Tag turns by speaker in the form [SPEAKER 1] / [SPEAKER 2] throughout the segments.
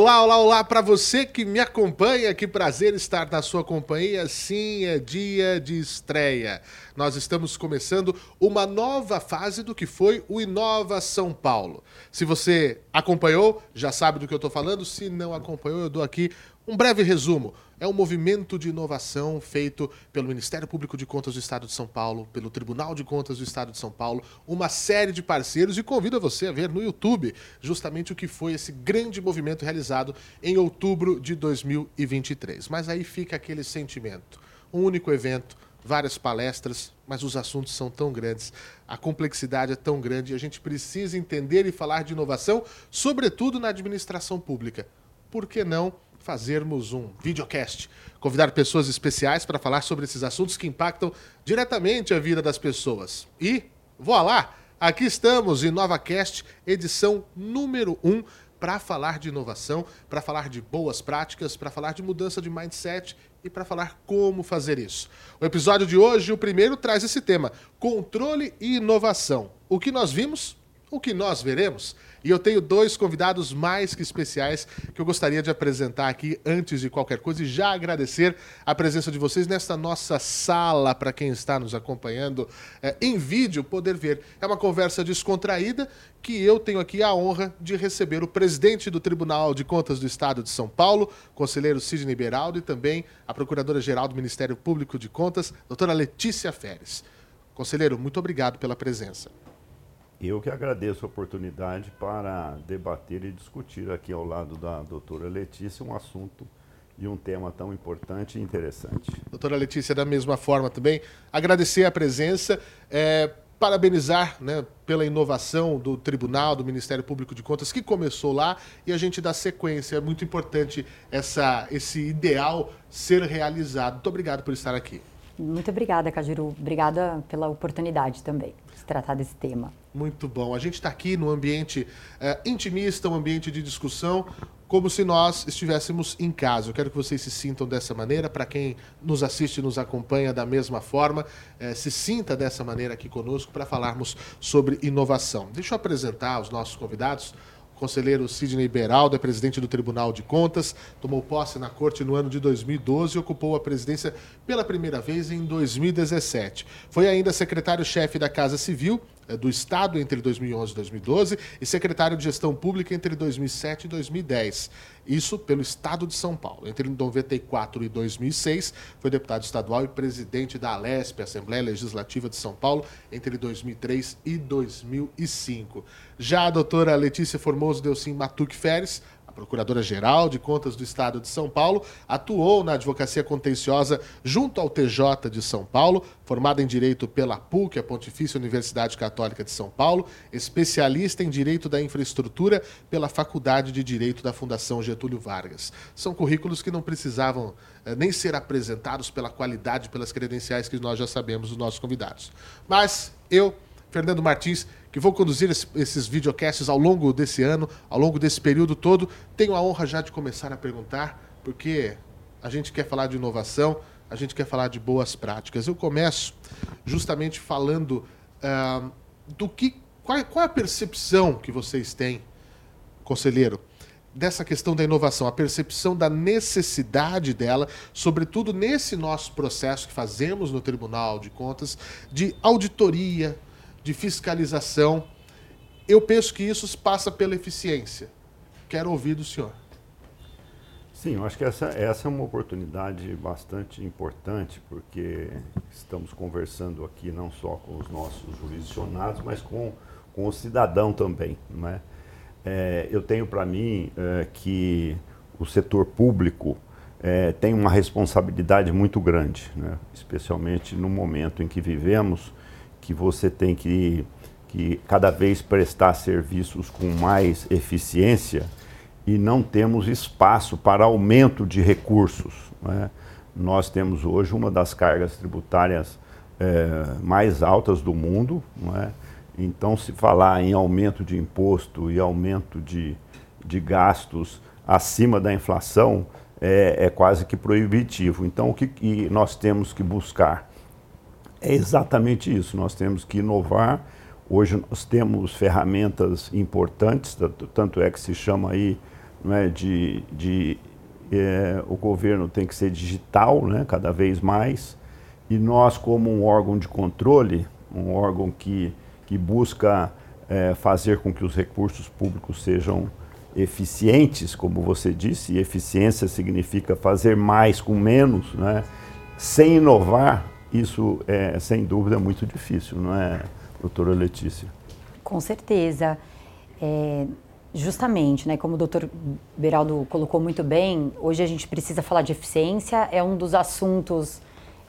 [SPEAKER 1] Olá, olá, olá para você que me acompanha. Que prazer estar na sua companhia. Sim, é dia de estreia. Nós estamos começando uma nova fase do que foi o Inova São Paulo. Se você acompanhou, já sabe do que eu estou falando. Se não acompanhou, eu dou aqui um breve resumo. É um movimento de inovação feito pelo Ministério Público de Contas do Estado de São Paulo, pelo Tribunal de Contas do Estado de São Paulo, uma série de parceiros e convido você a ver no YouTube justamente o que foi esse grande movimento realizado em outubro de 2023. Mas aí fica aquele sentimento. Um único evento, várias palestras, mas os assuntos são tão grandes, a complexidade é tão grande e a gente precisa entender e falar de inovação, sobretudo na administração pública. Por que não? Fazermos um videocast, convidar pessoas especiais para falar sobre esses assuntos que impactam diretamente a vida das pessoas. E, voilá, aqui estamos em NovaCast, edição número 1, para falar de inovação, para falar de boas práticas, para falar de mudança de mindset e para falar como fazer isso. O episódio de hoje, o primeiro, traz esse tema: controle e inovação. O que nós vimos, o que nós veremos. E eu tenho dois convidados mais que especiais que eu gostaria de apresentar aqui antes de qualquer coisa e já agradecer a presença de vocês nesta nossa sala para quem está nos acompanhando é, em vídeo poder ver. É uma conversa descontraída que eu tenho aqui a honra de receber o presidente do Tribunal de Contas do Estado de São Paulo, conselheiro Sidney Beraldo, e também a procuradora-geral do Ministério Público de Contas, doutora Letícia Feres. Conselheiro, muito obrigado pela presença.
[SPEAKER 2] Eu que agradeço a oportunidade para debater e discutir aqui ao lado da doutora Letícia um assunto e um tema tão importante e interessante.
[SPEAKER 1] Doutora Letícia, da mesma forma também, agradecer a presença, é, parabenizar né, pela inovação do Tribunal, do Ministério Público de Contas, que começou lá, e a gente dá sequência. É muito importante essa, esse ideal ser realizado. Muito obrigado por estar aqui.
[SPEAKER 3] Muito obrigada, Cajiru. Obrigada pela oportunidade também de tratar desse tema.
[SPEAKER 1] Muito bom. A gente está aqui no ambiente é, intimista, um ambiente de discussão, como se nós estivéssemos em casa. Eu quero que vocês se sintam dessa maneira. Para quem nos assiste e nos acompanha da mesma forma, é, se sinta dessa maneira aqui conosco para falarmos sobre inovação. Deixa eu apresentar os nossos convidados conselheiro Sidney Beraldo é presidente do Tribunal de Contas, tomou posse na corte no ano de 2012 e ocupou a presidência pela primeira vez em 2017. Foi ainda secretário-chefe da Casa Civil eh, do Estado entre 2011 e 2012 e secretário de Gestão Pública entre 2007 e 2010. Isso pelo Estado de São Paulo. Entre 94 e 2006, foi deputado estadual e presidente da Alesp, Assembleia Legislativa de São Paulo, entre 2003 e 2005. Já a doutora Letícia Formoso Delcim Matuque Feres, Procuradora-Geral de Contas do Estado de São Paulo, atuou na advocacia contenciosa junto ao TJ de São Paulo, formada em Direito pela PUC, a Pontifícia Universidade Católica de São Paulo, especialista em Direito da Infraestrutura pela Faculdade de Direito da Fundação Getúlio Vargas. São currículos que não precisavam eh, nem ser apresentados pela qualidade, pelas credenciais que nós já sabemos dos nossos convidados. Mas eu, Fernando Martins, que vou conduzir esses videocasts ao longo desse ano, ao longo desse período todo. Tenho a honra já de começar a perguntar, porque a gente quer falar de inovação, a gente quer falar de boas práticas. Eu começo justamente falando uh, do que. Qual, qual é a percepção que vocês têm, conselheiro, dessa questão da inovação, a percepção da necessidade dela, sobretudo nesse nosso processo que fazemos no Tribunal de Contas, de auditoria, de fiscalização. Eu penso que isso passa pela eficiência. Quero ouvir do senhor.
[SPEAKER 2] Sim, eu acho que essa, essa é uma oportunidade bastante importante, porque estamos conversando aqui não só com os nossos jurisdicionados, mas com, com o cidadão também. Né? É, eu tenho para mim é, que o setor público é, tem uma responsabilidade muito grande, né? especialmente no momento em que vivemos, que você tem que, que cada vez prestar serviços com mais eficiência e não temos espaço para aumento de recursos. Né? Nós temos hoje uma das cargas tributárias é, mais altas do mundo. É? Então, se falar em aumento de imposto e aumento de, de gastos acima da inflação, é, é quase que proibitivo. Então, o que, que nós temos que buscar? É exatamente isso. Nós temos que inovar. Hoje nós temos ferramentas importantes, tanto é que se chama aí é, de, de é, o governo tem que ser digital, né, cada vez mais, e nós como um órgão de controle, um órgão que, que busca é, fazer com que os recursos públicos sejam eficientes, como você disse, e eficiência significa fazer mais com menos, né? sem inovar, isso é sem dúvida muito difícil, não é, doutora Letícia?
[SPEAKER 3] Com certeza. É, justamente, né, como o doutor Beraldo colocou muito bem, hoje a gente precisa falar de eficiência, é um dos assuntos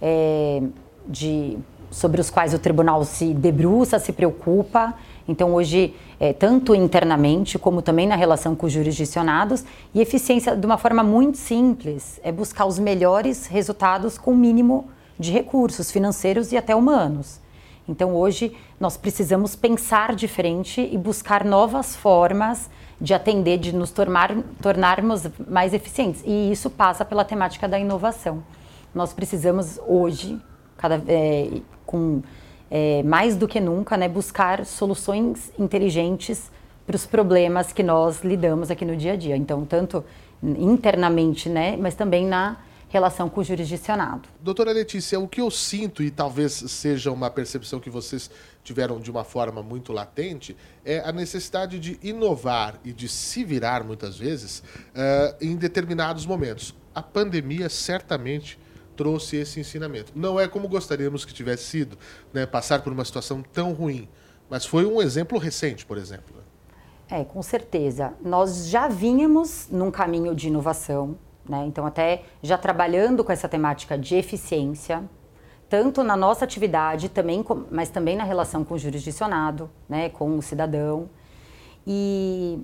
[SPEAKER 3] é, de, sobre os quais o tribunal se debruça, se preocupa. Então, hoje, é, tanto internamente como também na relação com os jurisdicionados, e eficiência de uma forma muito simples, é buscar os melhores resultados com o mínimo de recursos financeiros e até humanos. Então, hoje, nós precisamos pensar diferente e buscar novas formas de atender, de nos tornar, tornarmos mais eficientes. E isso passa pela temática da inovação. Nós precisamos, hoje, cada, é, com é, mais do que nunca, né, buscar soluções inteligentes para os problemas que nós lidamos aqui no dia a dia. Então, tanto internamente, né, mas também na relação com o jurisdicionado.
[SPEAKER 1] Doutora Letícia, o que eu sinto, e talvez seja uma percepção que vocês tiveram de uma forma muito latente, é a necessidade de inovar e de se virar, muitas vezes, uh, em determinados momentos. A pandemia certamente trouxe esse ensinamento. Não é como gostaríamos que tivesse sido, né, passar por uma situação tão ruim, mas foi um exemplo recente, por exemplo.
[SPEAKER 3] É, com certeza. Nós já vínhamos num caminho de inovação, né? Então, até já trabalhando com essa temática de eficiência, tanto na nossa atividade, também mas também na relação com o jurisdicionado, né, com o cidadão. E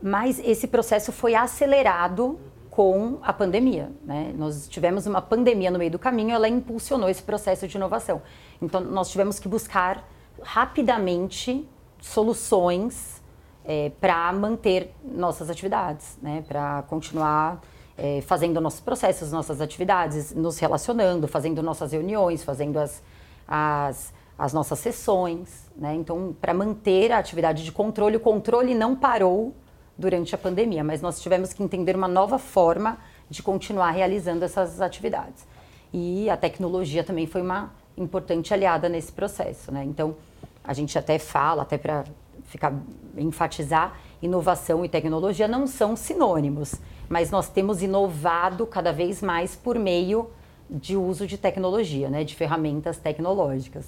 [SPEAKER 3] mas esse processo foi acelerado com a pandemia. Né? Nós tivemos uma pandemia no meio do caminho, ela impulsionou esse processo de inovação. Então, nós tivemos que buscar rapidamente soluções é, para manter nossas atividades, né? para continuar é, fazendo nossos processos, nossas atividades, nos relacionando, fazendo nossas reuniões, fazendo as, as, as nossas sessões. Né? Então, para manter a atividade de controle, o controle não parou durante a pandemia, mas nós tivemos que entender uma nova forma de continuar realizando essas atividades. E a tecnologia também foi uma importante aliada nesse processo, né? Então, a gente até fala, até para ficar enfatizar, inovação e tecnologia não são sinônimos, mas nós temos inovado cada vez mais por meio de uso de tecnologia, né, de ferramentas tecnológicas.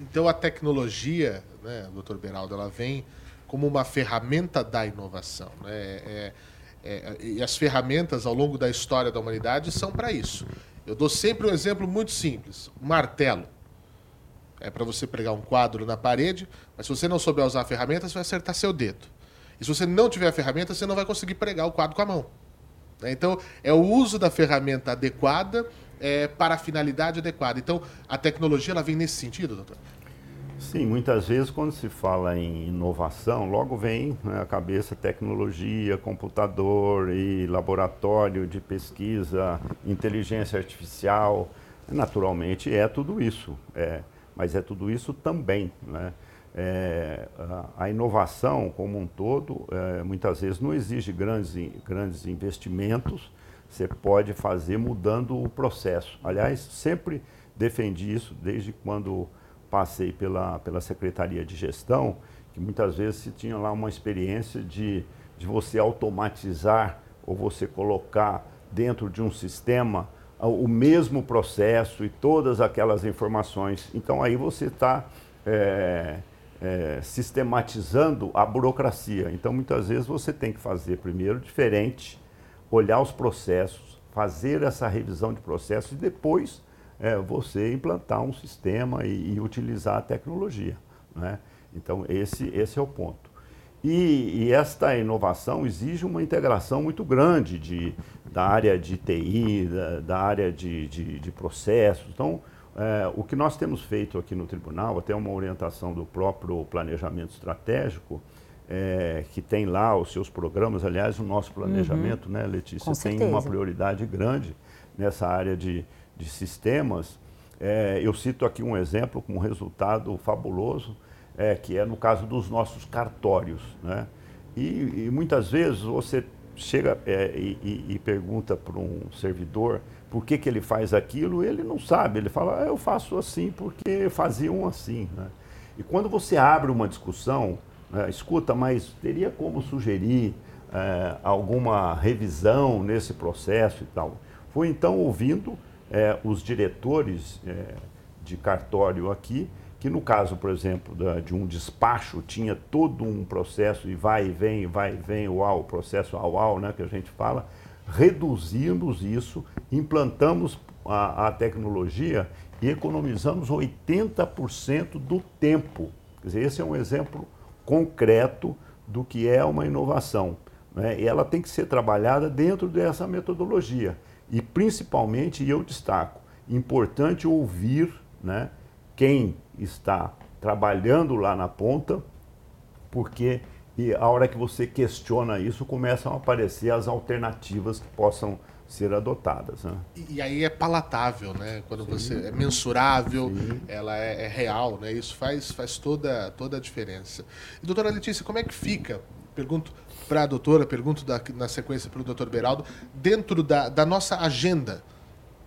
[SPEAKER 1] Então a tecnologia, né, doutor Beraldo, ela vem como uma ferramenta da inovação. Né? É, é, é, e as ferramentas ao longo da história da humanidade são para isso. Eu dou sempre um exemplo muito simples: um martelo. É para você pregar um quadro na parede, mas se você não souber usar a ferramenta, você vai acertar seu dedo. E se você não tiver a ferramenta, você não vai conseguir pregar o quadro com a mão. Né? Então, é o uso da ferramenta adequada é, para a finalidade adequada. Então, a tecnologia ela vem nesse sentido, doutor?
[SPEAKER 2] Sim, muitas vezes quando se fala em inovação, logo vem né, cabeça tecnologia, computador e laboratório de pesquisa, inteligência artificial. Naturalmente é tudo isso, é, mas é tudo isso também. Né? É, a, inovação como um todo, é, muitas vezes não exige grandes, grandes investimentos, você pode fazer mudando o processo. Aliás, sempre defendi isso desde quando passei pela, pela Secretaria de Gestão, que muitas vezes se tinha lá uma experiência de, de você automatizar ou você colocar dentro de um sistema o mesmo processo e todas aquelas informações. Então aí você está é, é, sistematizando a burocracia. Então muitas vezes você tem que fazer primeiro diferente, olhar os processos, fazer essa revisão de processos e depois é você implantar um sistema e, e utilizar a tecnologia. Né? Então, esse, esse é o ponto. E, e, esta inovação exige uma integração muito grande de, da área de TI, da, da área de, de, de, processos. Então, é, o que nós temos feito aqui no tribunal, até uma orientação do próprio planejamento estratégico, é, que tem lá os seus programas, aliás, o nosso planejamento, uhum. né, Letícia, tem uma prioridade grande nessa área de, de sistemas, é, eu cito aqui um exemplo com um resultado fabuloso, é, que é no caso dos nossos cartórios. Né? E, e, muitas vezes você chega é, e, e, pergunta para um servidor por que, que ele faz aquilo, ele não sabe. Ele fala, ah, eu faço assim porque faziam assim. Né? E quando você abre uma discussão, né, escuta, mas teria como sugerir é, alguma revisão nesse processo e tal. Foi então ouvindo é, os diretores é, de cartório aqui, que no caso, por exemplo, da, de um despacho, tinha todo um processo e vai e vem, vai e vem, uau, processo au-au, né, que a gente fala, reduzimos isso, implantamos a, a tecnologia e economizamos 80% do tempo. Quer dizer, esse é um exemplo concreto do que é uma inovação. Né? E ela tem que ser trabalhada dentro dessa metodologia. E principalmente, eu destaco, importante ouvir né, quem está trabalhando lá na ponta, porque e a hora que você questiona isso, começam a aparecer as alternativas que possam ser adotadas. Né?
[SPEAKER 1] E, e, aí é palatável, né? Quando Sim. você é mensurável, Sim. ela é, é, real, né? Isso faz, faz toda, toda a diferença. E, doutora Letícia, como é que fica? Pergunto para a doutora, pergunto da, na sequência para o doutor Beraldo, dentro da, da nossa agenda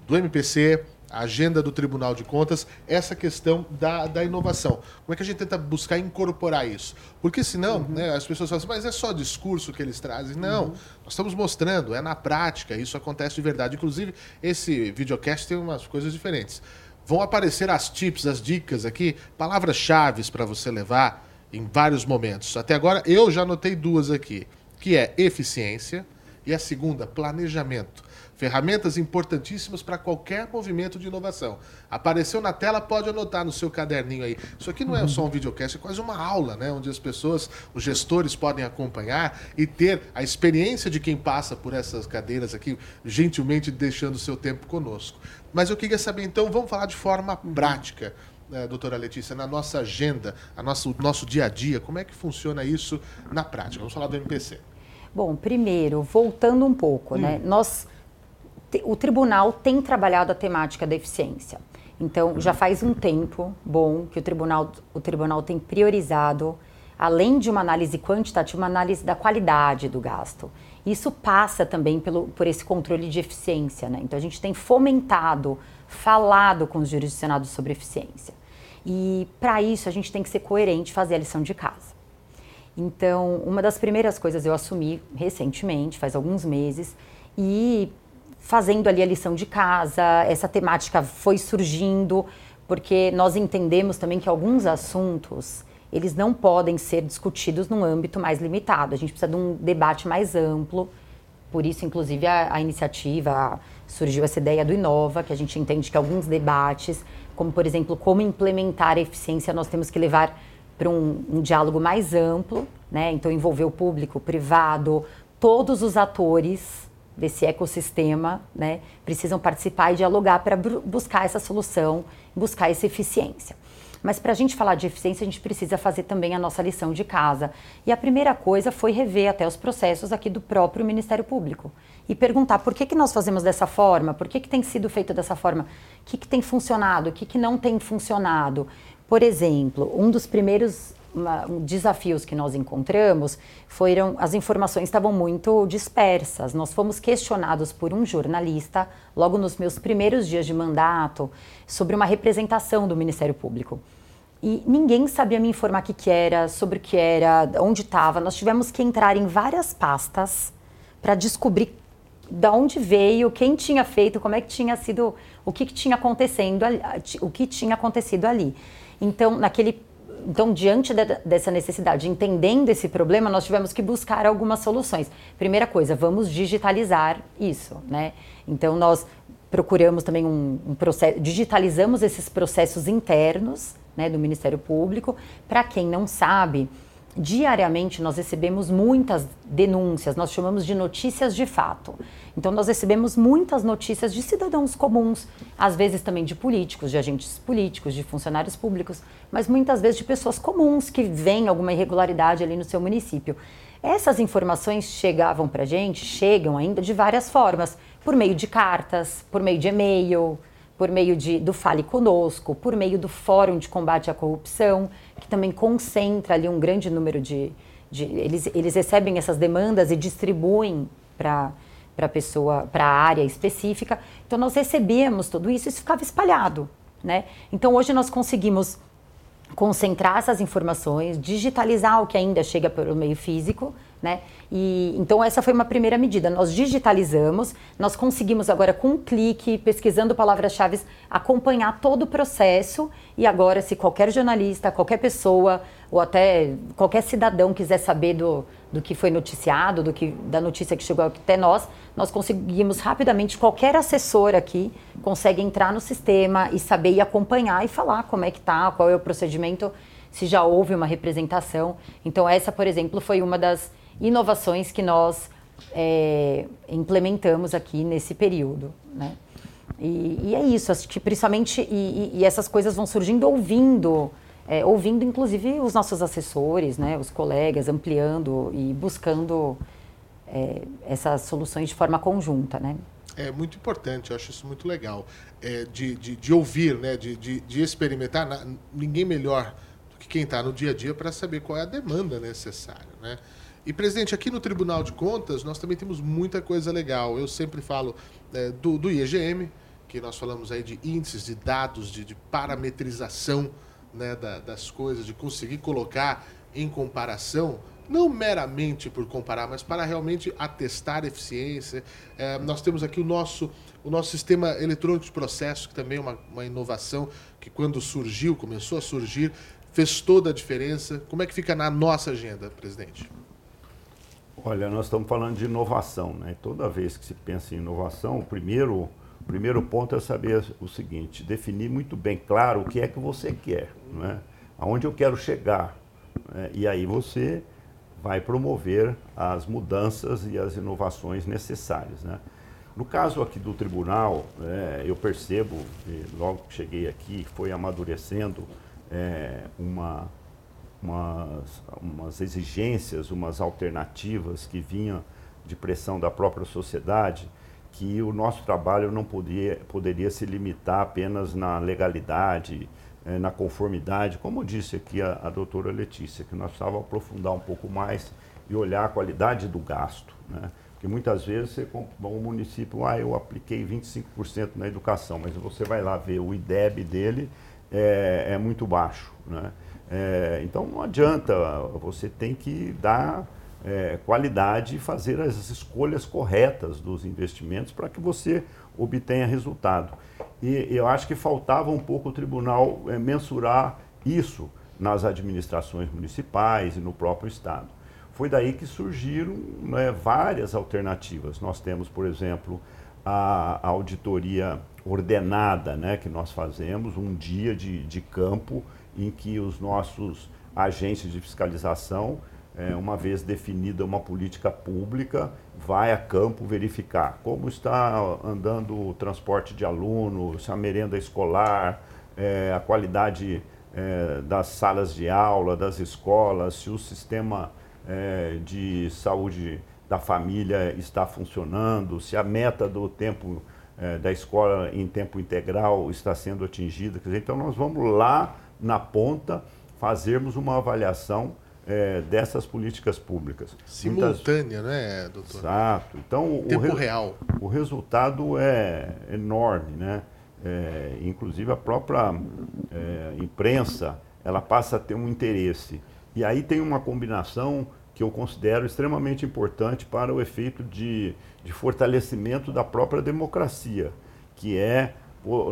[SPEAKER 1] do MPC, a agenda do Tribunal de Contas, essa questão da, da inovação. Como é que a gente tenta buscar incorporar isso? Porque senão, uhum. né, as pessoas falam assim, mas é só discurso que eles trazem. Não, uhum. nós estamos mostrando, é na prática, isso acontece de verdade. Inclusive, esse videocast tem umas coisas diferentes. Vão aparecer as tips, as dicas aqui, palavras-chave para você levar em vários momentos. Até agora, eu já anotei duas aqui, que é eficiência e a segunda, planejamento. Ferramentas importantíssimas para qualquer movimento de inovação. Apareceu na tela, pode anotar no seu caderninho aí. Isso aqui não é só um videocast, é quase uma aula, né? Onde as pessoas, os gestores podem acompanhar e ter a experiência de quem passa por essas cadeiras aqui, gentilmente deixando o seu tempo conosco. Mas eu queria saber, então, vamos falar de forma prática. Né, doutora Letícia, na nossa agenda, a nosso, o nosso dia a dia, como é que funciona isso na prática? Vamos falar do MPC.
[SPEAKER 3] Bom, primeiro, voltando um pouco, né? hum. né? Nós o tribunal tem trabalhado a temática da eficiência. Então, já faz um tempo bom que o tribunal, o tribunal tem priorizado, além de uma análise quantitativa, uma análise da qualidade do gasto. Isso passa também pelo, por esse controle de eficiência. Né? Então, a gente tem fomentado, falado com os jurisdicionados sobre eficiência. E, para isso, a gente tem que ser coerente fazer a lição de casa. Então, uma das primeiras coisas eu assumi recentemente, faz alguns meses, e fazendo ali a lição de casa, essa temática foi surgindo, porque nós entendemos também que alguns assuntos eles não podem ser discutidos num âmbito mais limitado. A gente precisa de um debate mais amplo. Por isso, inclusive, a, a iniciativa surgiu essa ideia do Inova, que a gente entende que alguns debates, como por exemplo, como implementar a eficiência, nós temos que levar para um, um diálogo mais amplo, né? Então envolver o público, o privado, todos os atores desse ecossistema, né, precisam participar e dialogar para buscar essa solução, buscar essa eficiência. Mas para a gente falar de eficiência, a gente precisa fazer também a nossa lição de casa. E a primeira coisa foi rever até os processos aqui do próprio Ministério Público e perguntar por que, que nós fazemos dessa forma, por que, que tem sido feito dessa forma, o que, que tem funcionado, o que, que não tem funcionado. Por exemplo, um dos primeiros uma, um, desafios que nós encontramos foram as informações estavam muito dispersas. Nós fomos questionados por um jornalista, logo nos meus primeiros dias de mandato, sobre uma representação do Ministério Público. E ninguém sabia me informar o que, que era, sobre o que era, onde estava. Nós tivemos que entrar em várias pastas para descobrir de onde veio, quem tinha feito, como é que tinha sido, o que, que tinha acontecendo, o que tinha acontecido ali. Então, naquele então, diante de, dessa necessidade, entendendo esse problema, nós tivemos que buscar algumas soluções. Primeira coisa, vamos digitalizar isso, né? Então, nós procuramos também um, um processo, digitalizamos esses processos internos, né, do Ministério Público. Para quem não sabe, diariamente nós recebemos muitas denúncias, nós chamamos de notícias de fato. Então nós recebemos muitas notícias de cidadãos comuns, às vezes também de políticos, de agentes políticos, de funcionários públicos, mas muitas vezes de pessoas comuns que veem alguma irregularidade ali no seu município. Essas informações chegavam para a gente, chegam ainda de várias formas, por meio de cartas, por meio de e-mail, por meio de, do Fale Conosco, por meio do Fórum de Combate à Corrupção, que também concentra ali um grande número de. de eles, eles recebem essas demandas e distribuem para para a pessoa, para a área específica. Então nós recebíamos tudo isso isso ficava espalhado, né? Então hoje nós conseguimos concentrar essas informações, digitalizar o que ainda chega pelo meio físico, né? E então essa foi uma primeira medida. Nós digitalizamos, nós conseguimos agora com um clique, pesquisando palavras-chave, acompanhar todo o processo. E agora, se qualquer jornalista, qualquer pessoa ou até qualquer cidadão quiser saber do, do que foi noticiado, do que da notícia que chegou até nós, nós conseguimos rapidamente qualquer assessor aqui consegue entrar no sistema e saber e acompanhar e falar como é que tá, qual é o procedimento, se já houve uma representação. Então essa, por exemplo, foi uma das inovações que nós é, implementamos aqui nesse período. Né? E, e, é isso, acho que principalmente, e, e essas coisas vão surgindo ouvindo, é, ouvindo inclusive os nossos assessores, né, os colegas, ampliando e buscando é, essas soluções de forma conjunta. Né?
[SPEAKER 1] É muito importante, eu acho isso muito legal, é, de, de, de, ouvir, né, de, de, de experimentar. Na, ninguém melhor do que quem está no dia a dia para saber qual é a demanda necessária. Né? E, presidente, aqui no Tribunal de Contas nós também temos muita coisa legal. Eu sempre falo é, do, do, IEGM, que nós falamos aí de índices, de dados, de, de parametrização né, da, das coisas, de conseguir colocar em comparação, não meramente por comparar, mas para realmente atestar eficiência. É, nós temos aqui o nosso, o nosso sistema eletrônico de processo, que também é uma, uma inovação que quando surgiu, começou a surgir, fez toda a diferença. Como é que fica na nossa agenda, presidente?
[SPEAKER 2] Olha, nós estamos falando de inovação, né? Toda vez que se pensa em inovação, o primeiro, o primeiro ponto é saber o seguinte: definir muito bem claro o que é que você quer, né? Aonde eu quero chegar. Né? E aí você vai promover as mudanças e as inovações necessárias, né? No caso aqui do tribunal, é, eu percebo, logo que cheguei aqui, foi amadurecendo é, uma umas, umas exigências, umas alternativas que vinham de pressão da própria sociedade, que o nosso trabalho não podia, poderia se limitar apenas na legalidade, eh, na conformidade, como disse aqui a, a doutora Letícia, que nós precisávamos aprofundar um pouco mais e olhar a qualidade do gasto. Né? Porque muitas vezes você, um município, ah, eu apliquei 25% na educação, mas você vai lá ver o IDEB dele é, é muito baixo. Né? É, então não adianta, você tem que dar é, qualidade e fazer as escolhas corretas dos investimentos para que você obtenha resultado. E eu acho que faltava um pouco o tribunal é, mensurar isso nas administrações municipais e no próprio Estado. Foi daí que surgiram né, várias alternativas. Nós temos, por exemplo, a, auditoria ordenada, né, que nós fazemos, um dia de, de campo em que os nossos agentes de fiscalização, é, uma vez definida uma política pública, vai a campo verificar como está andando o transporte de alunos, a merenda escolar, é, a qualidade é, das salas de aula, das escolas, se o sistema é, de saúde da família está funcionando, se a meta do tempo é, da escola em tempo integral está sendo atingida. Dizer, então nós vamos lá na ponta, fazermos uma avaliação é, dessas políticas públicas.
[SPEAKER 1] Simultânea, Muitas... né, doutor?
[SPEAKER 2] Exato. Então,
[SPEAKER 1] o, Tempo o re... real.
[SPEAKER 2] o resultado é enorme, né? É, inclusive a própria é, imprensa, ela passa a ter um interesse. E aí tem uma combinação que eu considero extremamente importante para o efeito de, de fortalecimento da própria democracia, que é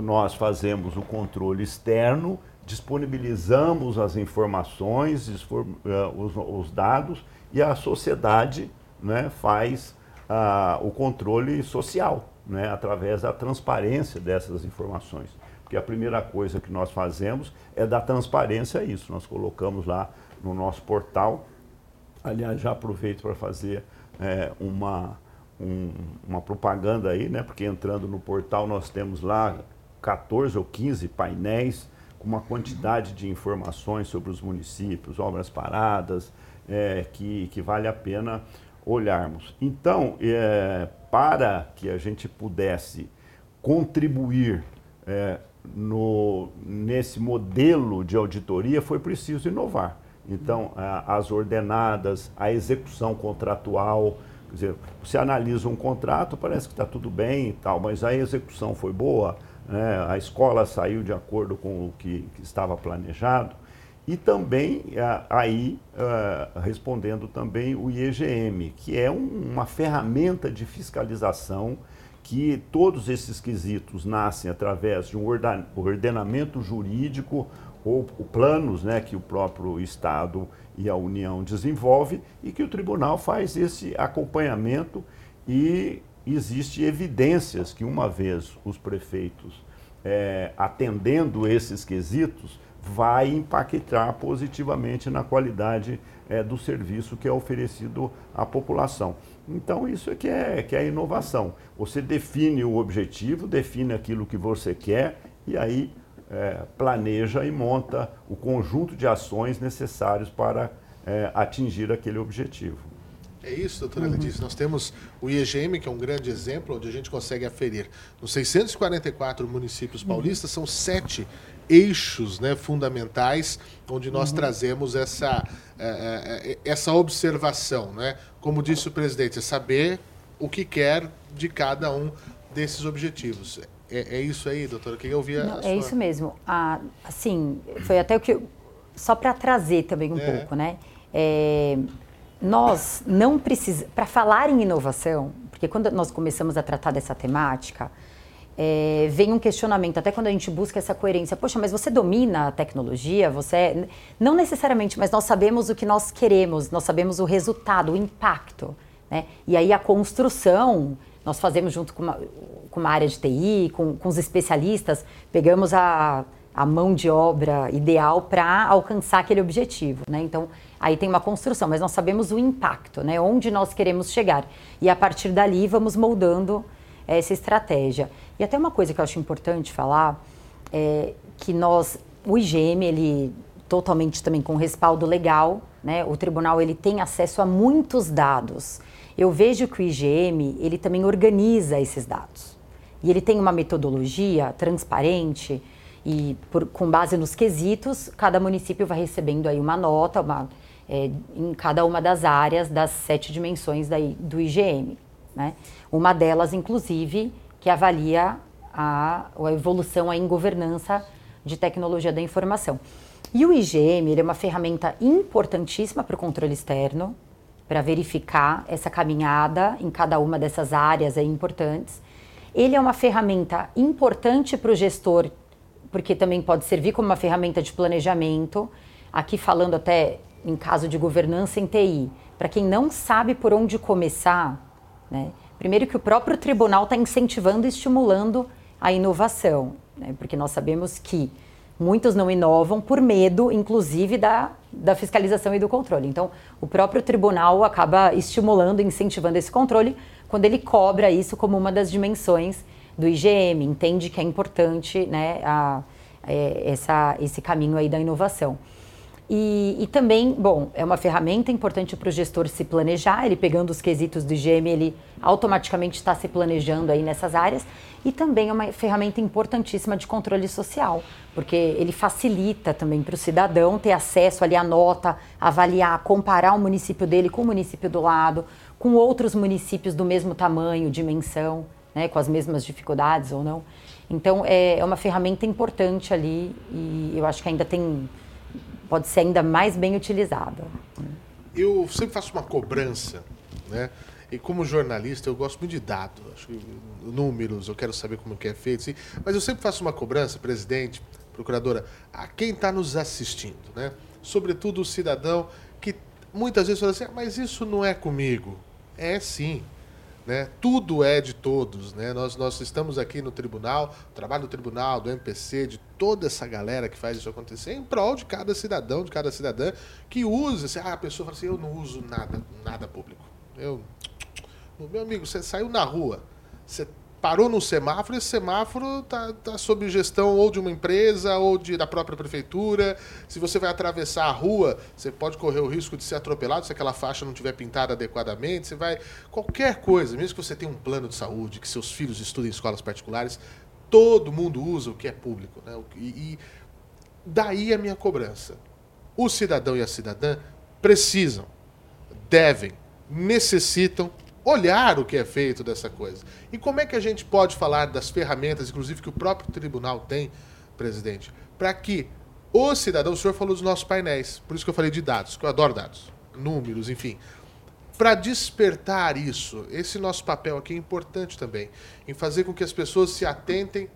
[SPEAKER 2] nós fazemos o controle externo disponibilizamos as informações, eh, os, os dados e a sociedade né, faz uh, o controle social né, através da transparência dessas informações. Porque a primeira coisa que nós fazemos é dar transparência a isso. Nós colocamos lá no nosso portal. Aliás, já aproveito para fazer é, uma, um, uma propaganda aí, né? Porque entrando no portal nós temos lá 14 ou 15 painéis uma quantidade de informações sobre os municípios, obras paradas, é, que, que vale a pena olharmos. Então, é, para que a gente pudesse contribuir é, no, nesse modelo de auditoria, foi preciso inovar. Então, a, as ordenadas, a execução contratual, Quer dizer, você analisa um contrato, parece que está tudo bem e tal, mas a execução foi boa, né? a escola saiu de acordo com o que, que estava planejado. E também, aí, respondendo também o IEGM, que é uma ferramenta de fiscalização que todos esses quesitos nascem através de um ordenamento jurídico ou planos né, que o próprio Estado e a União desenvolve e que o tribunal faz esse acompanhamento e existe evidências que uma vez os prefeitos é, atendendo esses quesitos vai impactar positivamente na qualidade é, do serviço que é oferecido à população. Então, isso é que, é que é inovação. Você define o objetivo, define aquilo que você quer e aí é, planeja e monta o conjunto de ações necessários para é, atingir aquele objetivo.
[SPEAKER 1] É isso, doutora uhum. Letícia. Nós temos o IEGM, que é um grande exemplo, onde a gente consegue aferir. Nos 644 municípios paulistas, uhum. são sete eixos né, fundamentais onde nós uhum. trazemos essa, é, é, é, essa observação. Né? Como disse o presidente, é saber o que quer de cada um desses objetivos. É, é isso aí, doutora? Que eu ouvia.
[SPEAKER 3] Não, É isso mesmo. Ah, assim, foi até o que. Só para trazer também um é. pouco, né? É, nós não precisamos. Para falar em inovação, porque quando nós começamos a tratar dessa temática, é, vem um questionamento, até quando a gente busca essa coerência. Poxa, mas você domina a tecnologia? Você é... Não necessariamente, mas nós sabemos o que nós queremos, nós sabemos o resultado, o impacto. Né? E aí a construção, nós fazemos junto com uma, com uma área de TI, com, com os especialistas, pegamos a, a mão de obra ideal para alcançar aquele objetivo. Né? Então, aí tem uma construção, mas nós sabemos o impacto, né? onde nós queremos chegar. E a partir dali vamos moldando essa estratégia. E até uma coisa que eu acho importante falar é que nós, o IGM, ele totalmente também com respaldo legal, né? O tribunal ele tem acesso a muitos dados. Eu vejo que o IGM ele também organiza esses dados e ele tem uma metodologia transparente e por, com base nos quesitos cada município vai recebendo aí uma nota, uma é, em cada uma das áreas das sete dimensões daí, do IGM. Né? Uma delas, inclusive, que avalia a, a evolução em governança de tecnologia da informação. E o IGM é uma ferramenta importantíssima para o controle externo, para verificar essa caminhada em cada uma dessas áreas importantes. Ele é uma ferramenta importante para o gestor, porque também pode servir como uma ferramenta de planejamento. Aqui falando até em caso de governança em TI, para quem não sabe por onde começar, né? Primeiro que o próprio tribunal está incentivando e estimulando a inovação, né? porque nós sabemos que muitos não inovam por medo, inclusive, da, da fiscalização e do controle. Então, o próprio tribunal acaba estimulando incentivando esse controle quando ele cobra isso como uma das dimensões do IGM, entende que é importante né, a, é, essa, esse caminho aí da inovação. E, e, também, bom, é uma ferramenta importante para o gestor se planejar, ele pegando os quesitos do IGM, ele automaticamente está se planejando aí nessas áreas. E também é uma ferramenta importantíssima de controle social, porque ele facilita também para o cidadão ter acesso ali à nota, avaliar, comparar o município dele com o município do lado, com outros municípios do mesmo tamanho, dimensão, né, com as mesmas dificuldades ou não. Então, é, é uma ferramenta importante ali e eu acho que ainda tem pode ser ainda mais bem utilizada.
[SPEAKER 1] Eu sempre faço uma cobrança, né? E como jornalista, eu gosto muito de dados, números, eu quero saber como que é feito, sim. mas eu sempre faço uma cobrança, presidente, procuradora, a quem está nos assistindo, né? Sobretudo o cidadão que muitas vezes fala assim, ah, mas isso não é comigo. É sim. Né? Tudo é de todos. Né? Nós, nós estamos aqui no tribunal, trabalho do tribunal, do MPC, de toda essa galera que faz isso acontecer, em prol de cada cidadão, de cada cidadã que usa. Assim, ah, a pessoa fala assim: eu não uso nada, nada público. Eu, meu amigo, você saiu na rua, você parou num semáforo, esse semáforo está tá sob gestão ou de uma empresa ou de, da própria prefeitura. Se você vai atravessar a rua, você pode correr o risco de ser atropelado se aquela faixa não estiver pintada adequadamente. Você vai. Qualquer coisa, mesmo que você tenha um plano de saúde, que seus filhos estudem em escolas particulares, todo mundo usa o que é público. Né? E, e daí a minha cobrança. O cidadão e a cidadã precisam, devem, necessitam olhar o que é feito dessa coisa. E como é que a gente pode falar das ferramentas, inclusive que o próprio tribunal tem, presidente, para que o cidadão, o senhor falou dos nossos painéis, por isso que eu falei de dados, que eu adoro dados, números, enfim. Para despertar isso, esse nosso papel aqui é importante também, em fazer com que as pessoas se atentem,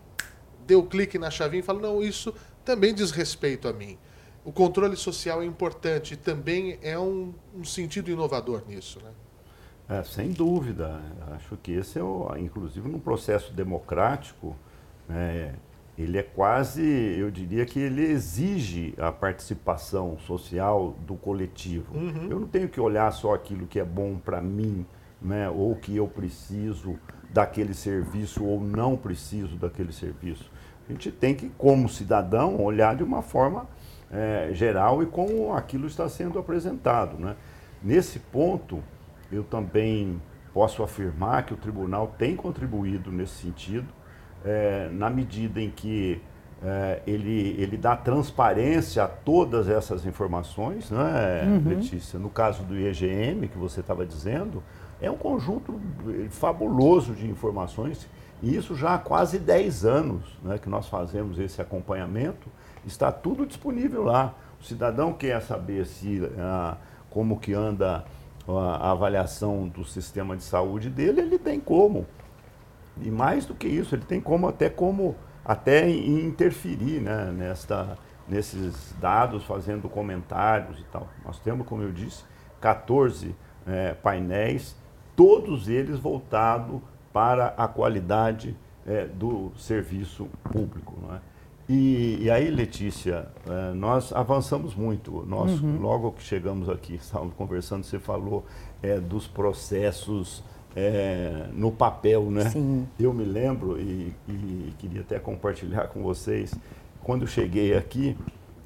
[SPEAKER 1] dê o clique na chavinha e falem, não, isso também diz respeito a mim. O controle social é importante e também é um, um sentido inovador nisso, né?
[SPEAKER 2] É, sem dúvida. Acho que esse é, o, inclusive, no processo democrático, né, ele é quase, eu diria que ele exige a participação social do coletivo. Uhum. Eu não tenho que olhar só aquilo que é bom para mim, né, ou que eu preciso daquele serviço ou não preciso daquele serviço. A gente tem que, como cidadão, olhar de uma forma é, geral e como aquilo está sendo apresentado. Né? Nesse ponto, eu também posso afirmar que o tribunal tem contribuído nesse sentido, é, na medida em que é, ele, ele dá transparência a todas essas informações, né, uhum. Letícia? No caso do IEGM, que você estava dizendo, é um conjunto fabuloso de informações, e isso já há quase 10 anos né, que nós fazemos esse acompanhamento, está tudo disponível lá. O cidadão quer saber se ah, como que anda a avaliação do sistema de saúde dele, ele tem como. E mais do que isso, ele tem como até como até interferir né, nesta, nesses dados, fazendo comentários e tal. Nós temos, como eu disse, 14 é, painéis, todos eles voltados para a qualidade é, do serviço público. Não é? E, e, aí, Letícia, é, nós avançamos muito. Nós, uhum. logo que chegamos aqui, estávamos conversando, você falou é, dos processos é, no papel, né?
[SPEAKER 3] Sim.
[SPEAKER 2] Eu me lembro e, e, queria até compartilhar com vocês, quando cheguei aqui,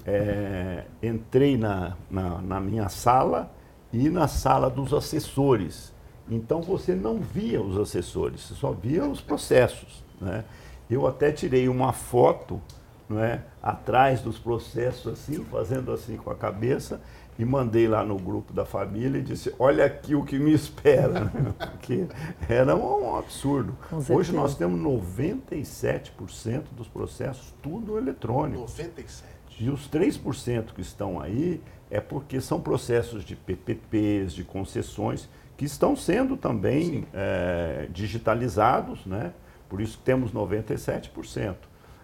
[SPEAKER 2] é, entrei na, na, na minha sala e na sala dos assessores. Então você não via os assessores, você só via os processos. Né? Eu até tirei uma foto não é, atrás dos processos, assim, fazendo assim com a cabeça, e mandei lá no grupo da família e disse: Olha aqui o que me espera. Porque era um absurdo. Hoje nós temos 97% dos processos tudo eletrônico.
[SPEAKER 1] 97%.
[SPEAKER 2] E os 3% que estão aí é porque são processos de PPPs, de concessões, que estão sendo também é, digitalizados, né? por isso temos 97%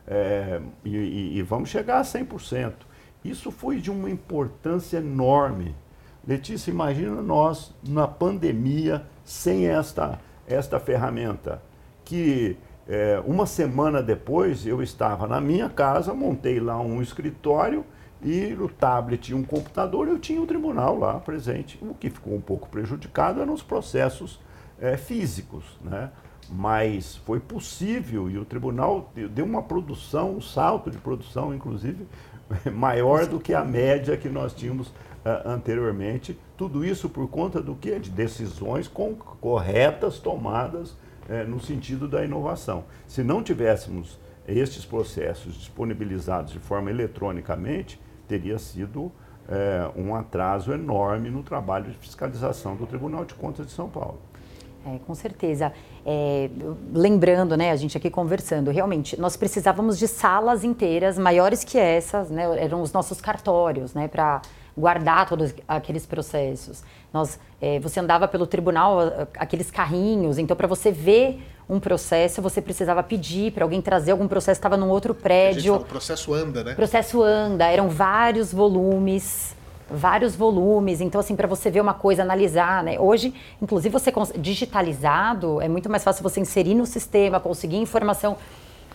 [SPEAKER 2] é, e, e, vamos chegar a 100%. Isso foi de uma importância enorme. Letícia, imagina nós na pandemia sem esta, esta ferramenta, que é, uma semana depois eu estava na minha casa, montei lá um escritório e no tablet e um computador eu tinha o tribunal lá presente. O que ficou um pouco prejudicado eram os processos é, físicos, né? Mas foi possível e o tribunal deu uma produção, um salto de produção, inclusive, maior do que a média que nós tínhamos uh, anteriormente. Tudo isso por conta do que? De decisões com, corretas tomadas uh, no sentido da inovação. Se não tivéssemos estes processos disponibilizados de forma eletronicamente, teria sido uh, um atraso enorme no trabalho de fiscalização do Tribunal de Contas de São Paulo.
[SPEAKER 3] É, com certeza. É, lembrando, né, a gente aqui conversando, realmente, nós precisávamos de salas inteiras maiores que essas, né, eram os nossos cartórios, né, para guardar todos aqueles processos. Nós, é, você andava pelo tribunal, aqueles carrinhos, então para você ver um processo, você precisava pedir para alguém trazer algum processo, estava num outro prédio.
[SPEAKER 1] O processo anda, né?
[SPEAKER 3] O processo anda, eram vários volumes vários volumes. Então, assim, para você ver uma coisa, analisar, né? Hoje, inclusive, você digitalizado, é muito mais fácil você inserir no sistema, conseguir informação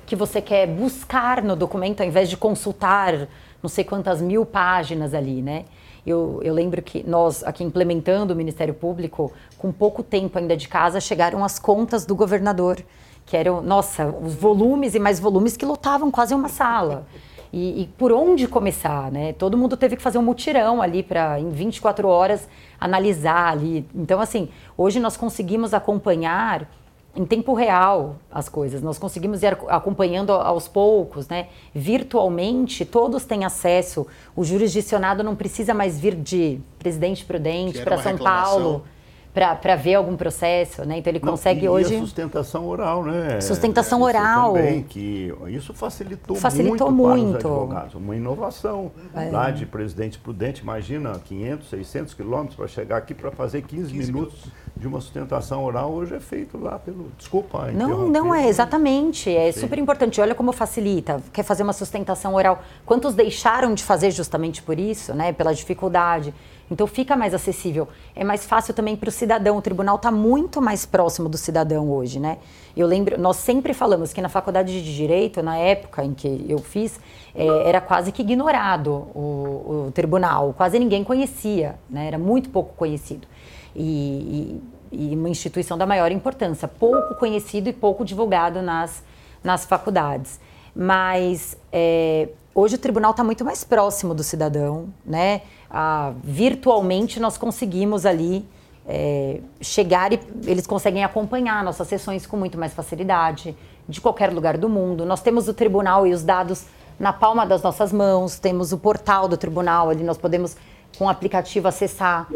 [SPEAKER 3] que você quer buscar no documento, ao invés de consultar não sei quantas mil páginas ali, né? Eu, eu lembro que nós, aqui implementando o Ministério Público, com pouco tempo ainda de casa, chegaram as contas do governador, que eram, nossa, os volumes e mais volumes que lotavam quase uma sala. E, e, por onde começar, né? Todo mundo teve que fazer um mutirão ali para, em 24 horas, analisar ali. Então, assim, hoje nós conseguimos acompanhar em tempo real as coisas. Nós conseguimos ir acompanhando aos poucos, né? Virtualmente, todos têm acesso. O jurisdicionado não precisa mais vir de Presidente Prudente para São reclamação. Paulo para ver algum processo, né? Então ele Não, consegue
[SPEAKER 2] e
[SPEAKER 3] hoje.
[SPEAKER 2] E a sustentação oral, né?
[SPEAKER 3] Sustentação é, oral.
[SPEAKER 2] Também, que isso facilitou,
[SPEAKER 3] facilitou
[SPEAKER 2] muito,
[SPEAKER 3] muito.
[SPEAKER 2] para os advogados. Uma inovação é. lá de Presidente Prudente, imagina 500, 600 quilômetros para chegar aqui para fazer 15, 15 minutos, minutos de uma sustentação oral, hoje é feito lá pelo. Desculpa,
[SPEAKER 3] Não, não é, exatamente. É Sim. super importante. Olha como facilita. Quer fazer uma sustentação oral. Quantos deixaram de fazer justamente por isso, né? Pela dificuldade. Então fica mais acessível. É mais fácil também para o cidadão. O tribunal está muito mais próximo do cidadão hoje, né? Eu lembro, nós sempre falamos que na faculdade de direito, na época em que eu fiz, é, era quase que ignorado o, o, tribunal. Quase ninguém conhecia, né? Era muito pouco conhecido. E, e, e, uma instituição da maior importância, pouco conhecido e pouco divulgado nas, nas faculdades. Mas é, hoje o tribunal está muito mais próximo do cidadão, né? ah, virtualmente nós conseguimos ali é, chegar e eles conseguem acompanhar nossas sessões com muito mais facilidade, de qualquer lugar do mundo. Nós temos o tribunal e os dados na palma das nossas mãos, temos o portal do tribunal, ali nós podemos, com o aplicativo, acessar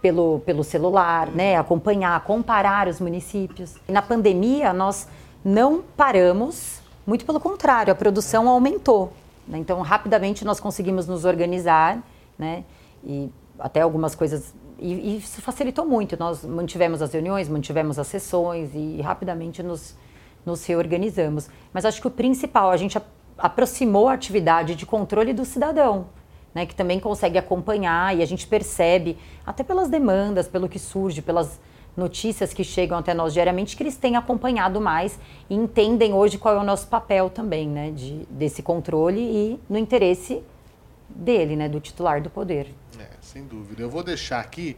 [SPEAKER 3] pelo, pelo celular, né, acompanhar, comparar os municípios. Na pandemia, nós não paramos, muito pelo contrário, a produção aumentou. Né? Então, rapidamente, nós conseguimos nos organizar, né? e até algumas coisas. E, e, isso facilitou muito. Nós mantivemos as reuniões, mantivemos as sessões e rapidamente nos, nos reorganizamos. Mas acho que o principal, a gente aproximou a atividade de controle do cidadão. Né, que também consegue acompanhar e a gente percebe, até pelas demandas, pelo que surge, pelas notícias que chegam até nós diariamente, que eles têm acompanhado mais e entendem hoje qual é o nosso papel também, né, de, desse controle e no interesse dele, né, do titular do poder.
[SPEAKER 1] É, sem dúvida. Eu vou deixar aqui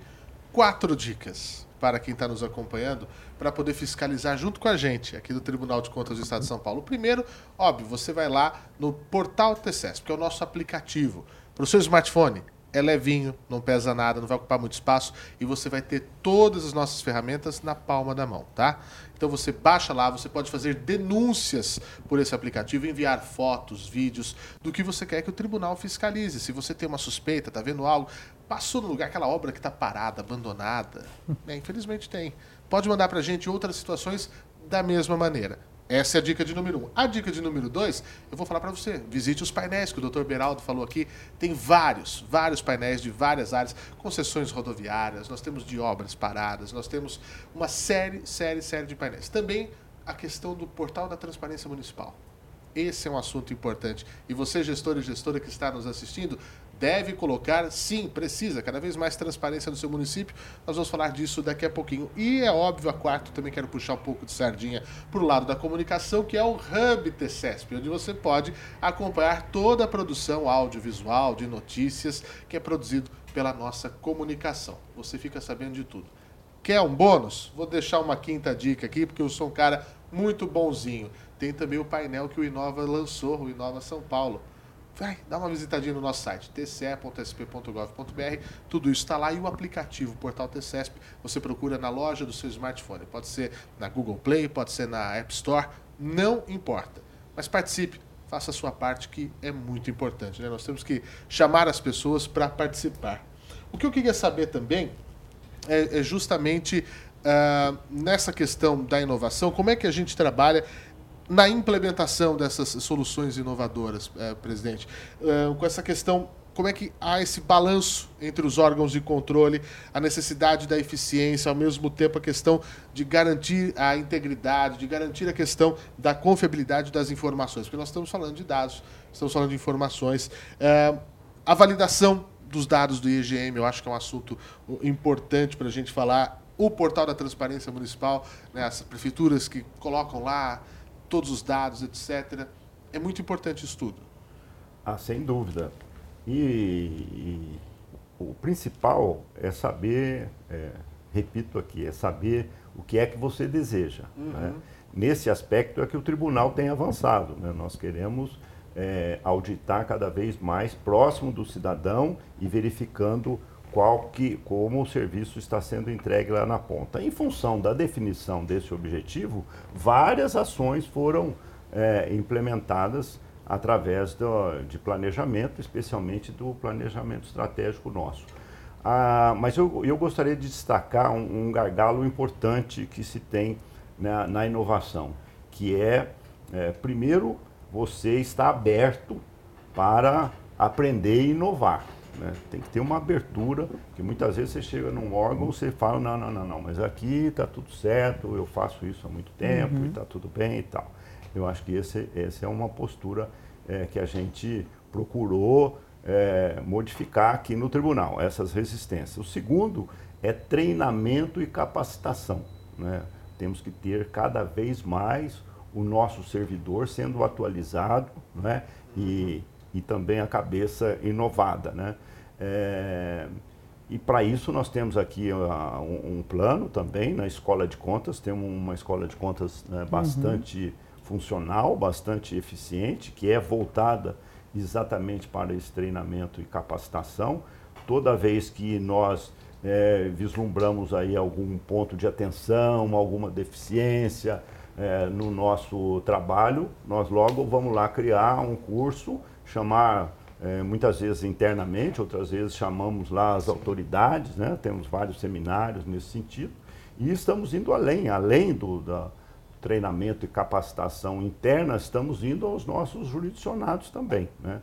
[SPEAKER 1] quatro dicas para quem está nos acompanhando para poder fiscalizar junto com a gente aqui do Tribunal de Contas do Estado de São Paulo. Primeiro, óbvio, você vai lá no portal TCESP, que é o nosso aplicativo. Para o seu smartphone, é levinho, não pesa nada, não vai ocupar muito espaço e você vai ter todas as nossas ferramentas na palma da mão, tá? Então você baixa lá, você pode fazer denúncias por esse aplicativo, enviar fotos, vídeos do que você quer que o tribunal fiscalize. Se você tem uma suspeita, tá vendo algo, passou no lugar aquela obra que está parada, abandonada, é, infelizmente tem. Pode mandar para a gente outras situações da mesma maneira. Essa é a dica de número um. A dica de número dois, eu vou falar para você. Visite os painéis que o Dr. Beraldo falou aqui. Tem vários, vários painéis de várias áreas, concessões rodoviárias, nós temos de obras paradas, nós temos uma série, série, série de painéis. Também a questão do portal da transparência municipal. Esse é um assunto importante. E você, gestor e gestora que está nos assistindo, deve colocar, sim, precisa, cada vez mais transparência no seu município. Nós vamos falar disso daqui a pouquinho. E é óbvio, a quarto também quero puxar um pouco de sardinha para o lado da comunicação, que é o Hub TCESP, onde você pode acompanhar toda a produção audiovisual de notícias que é produzido pela nossa comunicação. Você fica sabendo de tudo. Quer um bônus? Vou deixar uma quinta dica aqui, porque eu sou um cara muito bonzinho. Tem também o painel que o Inova lançou, o Inova São Paulo vai, dá uma visitadinha no nosso site, tce.sp.gov.br, tudo isso está lá e o aplicativo, o portal TCESP, você procura na loja do seu smartphone. Pode ser na Google Play, pode ser na App Store, não importa. Mas participe, faça a sua parte que é muito importante. Né? Nós temos que chamar as pessoas para participar. O que eu queria saber também é, é justamente uh, nessa questão da inovação, como é que a gente trabalha na implementação dessas soluções inovadoras, é, presidente, é, com essa questão, como é que há esse balanço entre os órgãos de controle, a necessidade da eficiência, ao mesmo tempo a questão de garantir a integridade, de garantir a questão da confiabilidade das informações, porque nós estamos falando de dados, estamos falando de informações, é, a validação dos dados do IGM, eu acho que é um assunto importante para a gente falar. O portal da transparência municipal, né, as prefeituras que colocam lá todos os dados, etc. É muito importante isso tudo.
[SPEAKER 2] Ah, sem dúvida. E, e o principal é saber, é, repito aqui, é saber o que é que você deseja. Uhum. Né? Nesse aspecto é que o tribunal tem avançado. Né? Nós queremos é, auditar cada vez mais próximo do cidadão e verificando qual que, como o serviço está sendo entregue lá na ponta. Em função da definição desse objetivo, várias ações foram é, implementadas através do, de planejamento, especialmente do planejamento estratégico nosso. Ah, mas eu, eu gostaria de destacar um, um gargalo importante que se tem na, na inovação, que é, é, primeiro, você está aberto para aprender e inovar. Né? Tem que ter uma abertura, que muitas vezes você chega num órgão você fala, não, não, não, não, mas aqui está tudo certo, eu faço isso há muito tempo uhum. e está tudo bem e tal. Eu acho que esse, essa é uma postura é, que a gente procurou é, modificar aqui no tribunal, essas resistências. O segundo é treinamento e capacitação. Né? Temos que ter cada vez mais o nosso servidor sendo atualizado né? e, e também a cabeça inovada. Né? É, e para isso nós temos aqui uh, um, um, plano também na escola de contas, temos uma escola de contas né, bastante uhum. funcional, bastante eficiente, que é voltada exatamente para esse treinamento e capacitação. Toda vez que nós é, vislumbramos aí algum ponto de atenção, alguma deficiência é, no nosso trabalho, nós logo vamos lá criar um curso, chamar é, muitas vezes internamente, outras vezes chamamos lá as autoridades, né? temos vários seminários nesse sentido, e estamos indo além, além do, da, treinamento e capacitação interna, estamos indo aos nossos jurisdicionados também. Né?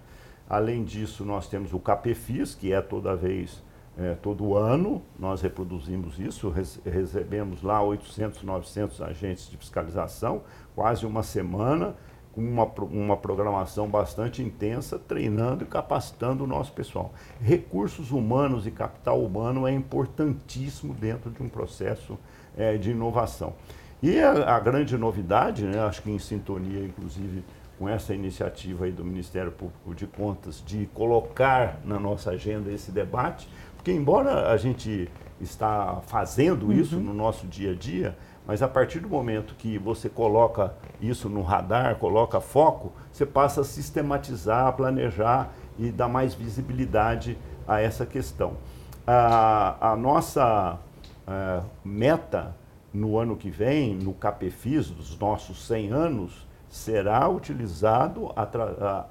[SPEAKER 2] Além disso, nós temos o CAPEFIS, que é toda vez, é, todo ano, nós reproduzimos isso, recebemos lá 800, 900 agentes de fiscalização, quase uma semana, uma, uma programação bastante intensa, treinando e capacitando o nosso pessoal. Recursos humanos e capital humano é importantíssimo dentro de um processo é, de inovação. E a, a, grande novidade, né, acho que em sintonia, inclusive, com essa iniciativa aí do Ministério Público de Contas de colocar na nossa agenda esse debate, porque embora a gente está fazendo uhum. isso no nosso dia a dia, mas a partir do momento que você coloca isso no radar, coloca foco, você passa a sistematizar, planejar e dar mais visibilidade a essa questão. A, a nossa a, meta no ano que vem, no CAPEFIS, dos nossos 100 anos, será utilizado a,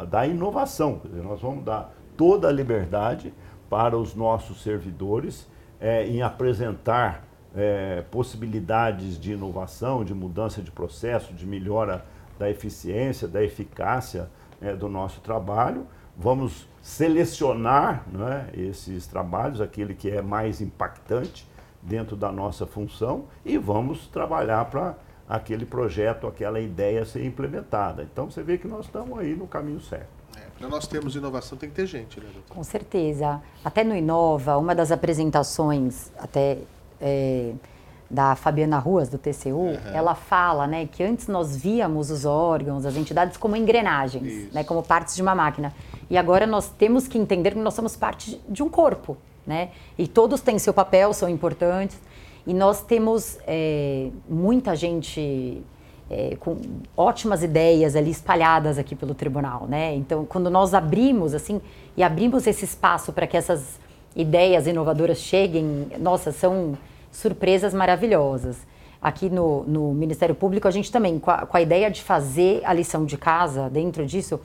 [SPEAKER 2] a, da inovação. Dizer, nós vamos dar toda a liberdade para os nossos servidores é, em apresentar é, possibilidades de inovação, de mudança de processo, de melhora da eficiência, da eficácia é, do nosso trabalho. Vamos selecionar né, esses trabalhos, aquele que é mais impactante, dentro da nossa função e vamos trabalhar para aquele projeto, aquela ideia ser implementada. Então você vê que nós estamos aí no caminho certo.
[SPEAKER 1] É, para nós termos inovação tem que ter gente, né,
[SPEAKER 3] doutor? Com certeza. Até no Inova, uma das apresentações até é, da Fabiana Ruas, do TCU, uhum. ela fala né, que antes nós víamos os órgãos, as entidades como engrenagens, né, como partes de uma máquina. E agora nós temos que entender que nós somos parte de um corpo né? E todos têm seu papel, são importantes. E nós temos é, muita gente é, com ótimas ideias ali espalhadas aqui pelo tribunal, né? Então, quando nós abrimos assim e abrimos esse espaço para que essas ideias inovadoras cheguem, nossa, são surpresas maravilhosas. Aqui no, no Ministério Público, a gente também, com a, com a ideia de fazer a lição de casa dentro disso,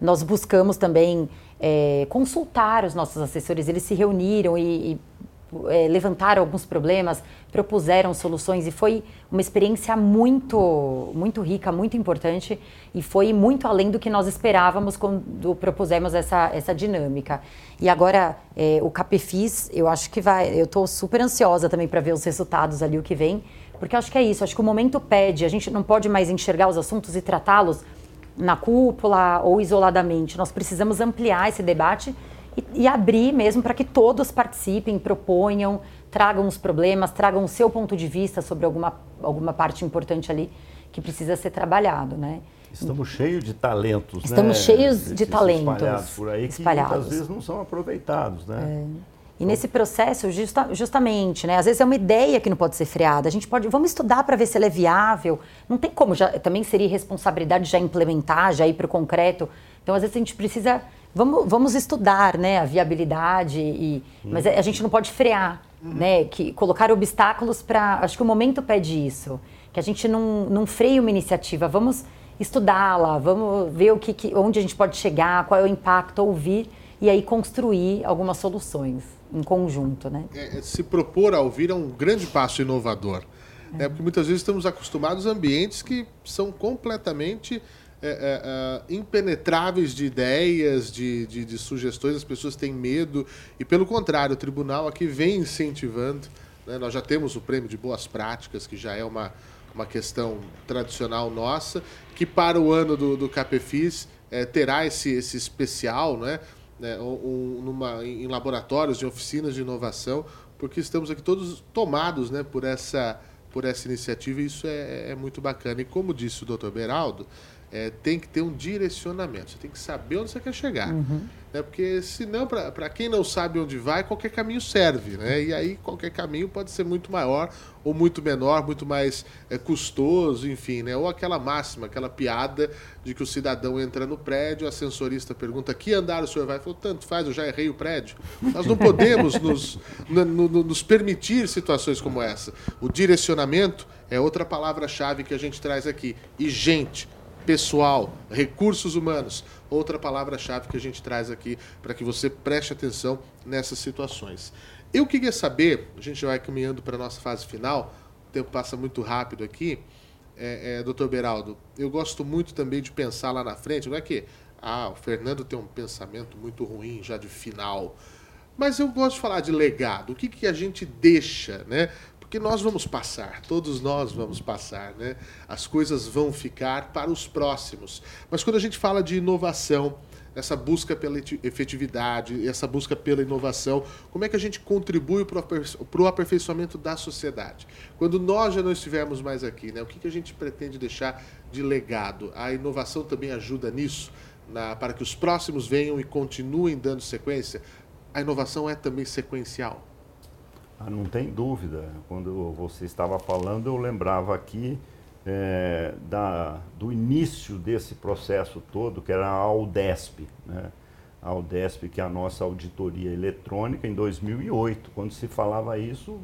[SPEAKER 3] nós buscamos também é, consultar os nossos assessores, eles se reuniram e, e é, levantaram alguns problemas, propuseram soluções e foi uma experiência muito, muito rica, muito importante e foi muito além do que nós esperávamos quando propusemos essa, essa dinâmica. E agora é, o Capefis, eu acho que vai, eu estou super ansiosa também para ver os resultados ali o que vem, porque acho que é isso, acho que o momento pede, a gente não pode mais enxergar os assuntos e tratá-los na cúpula ou isoladamente. Nós precisamos ampliar esse debate e, e abrir mesmo para que todos participem, proponham, tragam os problemas, tragam o seu ponto de vista sobre alguma, alguma parte importante ali que precisa ser trabalhado, né?
[SPEAKER 2] Estamos cheios de talentos,
[SPEAKER 3] Estamos
[SPEAKER 2] né?
[SPEAKER 3] cheios de talentos
[SPEAKER 2] espalhados por aí espalhados. que muitas vezes não são aproveitados, né?
[SPEAKER 3] É. E nesse processo, justa, justamente, né? Às vezes é uma ideia que não pode ser freada. A gente pode, vamos estudar para ver se ela é viável. Não tem como, já, também seria responsabilidade já implementar, já ir para o concreto. Então, às vezes a gente precisa, vamos, vamos estudar, né? A viabilidade e, hum. mas a gente não pode frear, uhum. né? Que colocar obstáculos para, acho que o momento pede isso, que a gente não, não freie uma iniciativa. Vamos estudá-la, vamos ver o que, que, onde a gente pode chegar, qual é o impacto, ouvir e aí construir algumas soluções em conjunto, né?
[SPEAKER 1] É, se propor a ouvir é um grande passo inovador, é. né? porque muitas vezes estamos acostumados a ambientes que são completamente é, é, é, impenetráveis de ideias, de, de, de, sugestões, as pessoas têm medo, e pelo contrário, o tribunal aqui vem incentivando. Né? Nós já temos o prêmio de boas práticas, que já é uma, uma questão tradicional nossa, que para o ano do, do CAPEFIS é, terá esse, esse especial, né? né um, numa, em laboratórios, em oficinas de inovação, porque estamos aqui todos tomados né, por, essa, por essa iniciativa e isso é, é muito bacana. E como disse o doutor Beraldo, é, tem que ter um direcionamento. Você tem que saber onde você quer chegar. Uhum. Né? Porque, senão, para quem não sabe onde vai, qualquer caminho serve. Né? E aí, qualquer caminho pode ser muito maior ou muito menor, muito mais é, custoso, enfim. Né? Ou aquela máxima, aquela piada de que o cidadão entra no prédio, o ascensorista pergunta que andar o senhor vai. Falou, tanto faz, eu já errei o prédio. Nós não podemos nos, no, no, nos permitir situações como essa. O direcionamento é outra palavra-chave que a gente traz aqui. E gente pessoal, recursos humanos. Outra palavra-chave que a gente traz aqui para que você preste atenção nessas situações. Eu queria saber, a gente vai caminhando para a nossa fase final, o tempo passa muito rápido aqui. É, é, doutor Beraldo, eu gosto muito também de pensar lá na frente, não é que ah, o Fernando tem um pensamento muito ruim já de final. Mas eu gosto de falar de legado, o que, que a gente deixa, né? Porque nós vamos passar, todos nós vamos passar, né? As coisas vão ficar para os próximos. Mas quando a gente fala de inovação, essa busca pela efetividade, essa busca pela inovação, como é que a gente contribui para o aperfeiçoamento da sociedade? Quando nós já não estivermos mais aqui, né? O que, que a gente pretende deixar de legado? A inovação também ajuda nisso, na, para que os próximos venham e continuem dando sequência. A inovação é também sequencial.
[SPEAKER 2] Ah, não tem dúvida. Quando você estava falando, eu lembrava aqui é, da, do início desse processo todo, que era a Aldesp. Né? A Aldesp, que é a nossa auditoria eletrônica, em 2008. Quando se falava isso,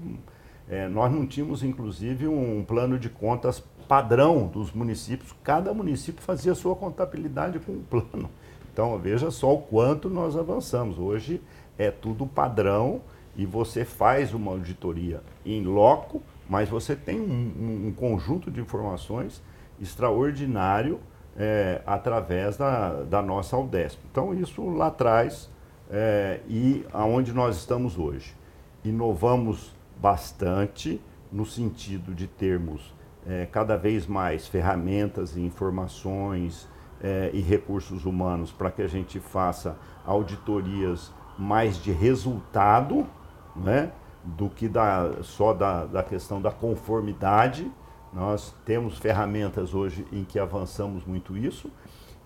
[SPEAKER 2] é, nós não tínhamos, inclusive, um plano de contas padrão dos municípios. Cada município fazia sua contabilidade com um plano. Então, veja só o quanto nós avançamos. Hoje é tudo padrão e você faz uma auditoria em loco, mas você tem um, um conjunto de informações extraordinário é, através da, da nossa Aldesp. Então, isso lá atrás é, e aonde nós estamos hoje. Inovamos bastante no sentido de termos é, cada vez mais ferramentas e informações e recursos humanos para que a gente faça auditorias mais de resultado né, do que da, só da, da questão da conformidade. Nós temos ferramentas hoje em que avançamos muito isso.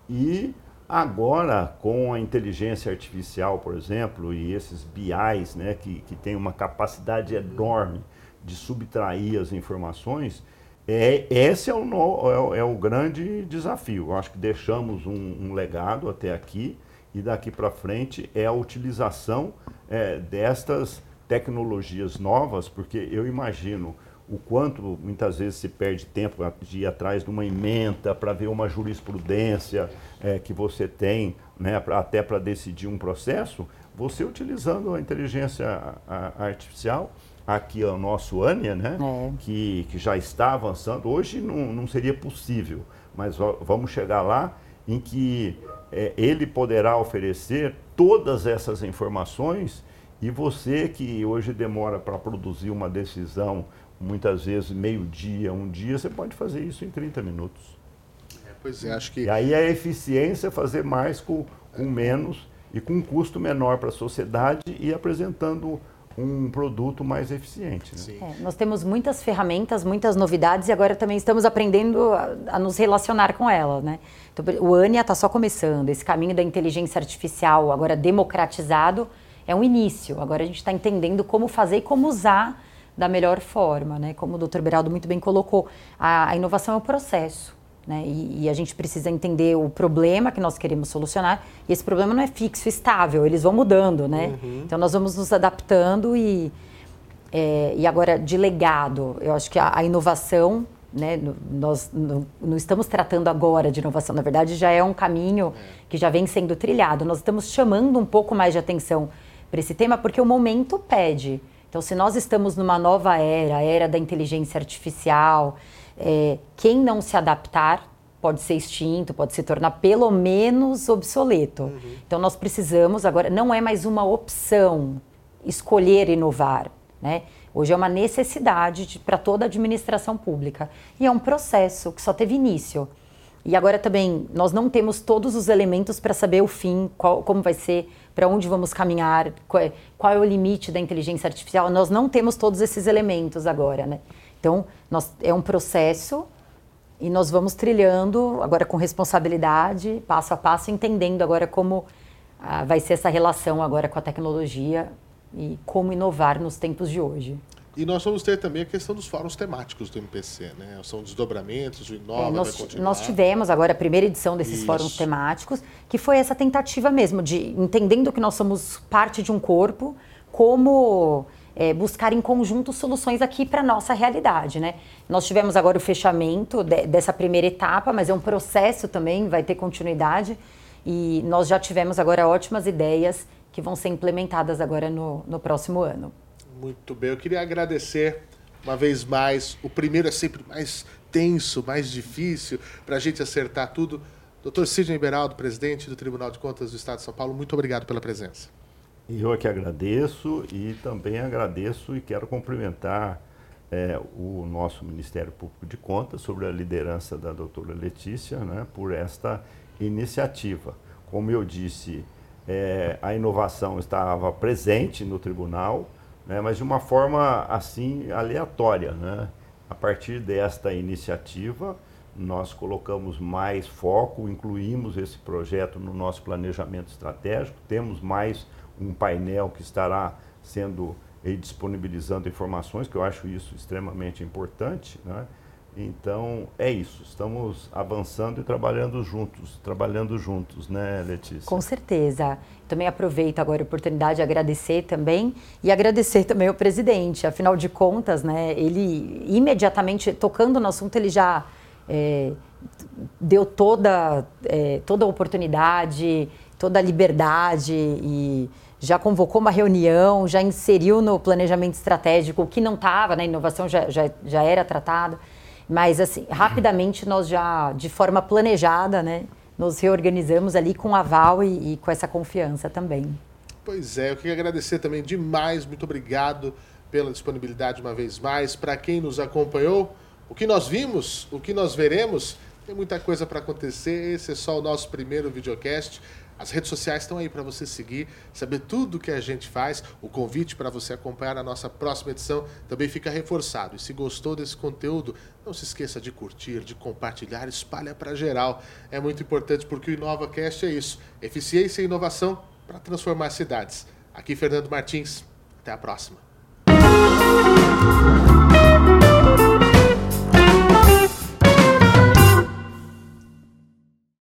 [SPEAKER 2] E agora, com a inteligência artificial, por exemplo, e esses BIs, né, que, que tem uma capacidade enorme de subtrair as informações, é, esse é o, no, é, é, o grande desafio. Eu acho que deixamos um, um legado até aqui e daqui para frente é a utilização é, destas tecnologias novas, porque eu imagino o quanto muitas vezes se perde tempo de ir atrás de uma emenda para ver uma jurisprudência é, que você tem, né, pra, até para decidir um processo, você utilizando a inteligência artificial, aqui é o nosso ANIA, né, é. que, que já está avançando, hoje não, não seria possível, mas vamos chegar lá em que é, ele poderá oferecer todas essas informações e você que hoje demora para produzir uma decisão, muitas vezes meio-dia, um dia, você pode fazer isso em 30 minutos.
[SPEAKER 1] É, pois é, acho que.
[SPEAKER 2] E aí a eficiência é fazer mais com, com menos e com um custo menor para a sociedade e apresentando um produto mais eficiente. Né?
[SPEAKER 3] É, nós temos muitas ferramentas, muitas novidades e agora também estamos aprendendo a, a nos relacionar com elas. Né? Então, o ANIA está só começando, esse caminho da inteligência artificial agora democratizado é um início. Agora a gente está entendendo como fazer e como usar da melhor forma, né? Como o Dr. Beraldo muito bem colocou, a, a inovação é um processo. Né? E, e, a gente precisa entender o problema que nós queremos solucionar. E esse problema não é fixo, estável, eles vão mudando, né? Uhum. Então nós vamos nos adaptando e, é, e agora de legado, eu acho que a, a inovação né, nós não estamos tratando agora de inovação, na verdade já é um caminho que já vem sendo trilhado. Nós estamos chamando um pouco mais de atenção para esse tema porque o momento pede. Então, se nós estamos numa nova era, a era da inteligência artificial, é, quem não se adaptar pode ser extinto, pode se tornar pelo menos obsoleto. Uhum. Então, nós precisamos agora, não é mais uma opção escolher inovar, né? Hoje é uma necessidade para toda a administração pública. E é um processo que só teve início. E agora também, nós não temos todos os elementos para saber o fim, qual, como vai ser, para onde vamos caminhar, qual é, qual é, o limite da inteligência artificial. Nós não temos todos esses elementos agora, né? Então, nós, é um processo e nós vamos trilhando agora com responsabilidade, passo a passo, entendendo agora como ah, vai ser essa relação agora com a tecnologia e como inovar nos tempos de hoje.
[SPEAKER 1] E nós vamos ter também a questão dos fóruns temáticos do MPC, né? São desdobramentos, o Inova
[SPEAKER 3] é, nós, nós, tivemos agora a primeira edição desses Isso. fóruns temáticos, que foi essa tentativa mesmo de, entendendo que nós somos parte de um corpo, como é, buscar em conjunto soluções aqui para a nossa realidade, né? Nós tivemos agora o fechamento de, dessa primeira etapa, mas é um processo também, vai ter continuidade, e nós já tivemos agora ótimas ideias que vão ser implementadas agora no, no próximo ano.
[SPEAKER 1] Muito bem, eu queria agradecer uma vez mais. O primeiro é sempre mais tenso, mais difícil para a gente acertar tudo. Doutor Sidney Beraldo, presidente do Tribunal de Contas do Estado de São Paulo, muito obrigado pela presença.
[SPEAKER 2] Eu é que agradeço e também agradeço e quero cumprimentar é, o nosso Ministério Público de Contas, sobre a liderança da doutora Letícia, né, por esta iniciativa. Como eu disse é, a inovação estava presente no tribunal, né, mas de uma forma assim aleatória. Né? A partir desta iniciativa, nós colocamos mais foco, incluímos esse projeto no nosso planejamento estratégico, temos mais um painel que estará sendo disponibilizando informações, que eu acho isso extremamente importante. Né? Então é isso, estamos avançando e trabalhando juntos, trabalhando juntos, né, Letícia?
[SPEAKER 3] Com certeza. Também aproveito agora a oportunidade de agradecer também e agradecer também ao presidente. Afinal de contas, né, ele imediatamente tocando no assunto, ele já é, deu toda, é, toda a oportunidade, toda a liberdade e já convocou uma reunião, já inseriu no planejamento estratégico o que não estava, na né, inovação já, já, já era tratado. Mas, assim, rapidamente nós já, de forma planejada, né, nos reorganizamos ali com aval e, e com essa confiança também.
[SPEAKER 1] Pois é, eu queria agradecer também demais, muito obrigado pela disponibilidade uma vez mais. Para quem nos acompanhou, o que nós vimos, o que nós veremos, tem muita coisa para acontecer. Esse é só o nosso primeiro videocast. As redes sociais estão aí para você seguir, saber tudo que a gente faz. O convite para você acompanhar a nossa próxima edição também fica reforçado. E se gostou desse conteúdo, não se esqueça de curtir, de compartilhar, espalha para geral. É muito importante porque o InovaCast é isso: eficiência e inovação para transformar cidades. Aqui Fernando Martins. Até a próxima.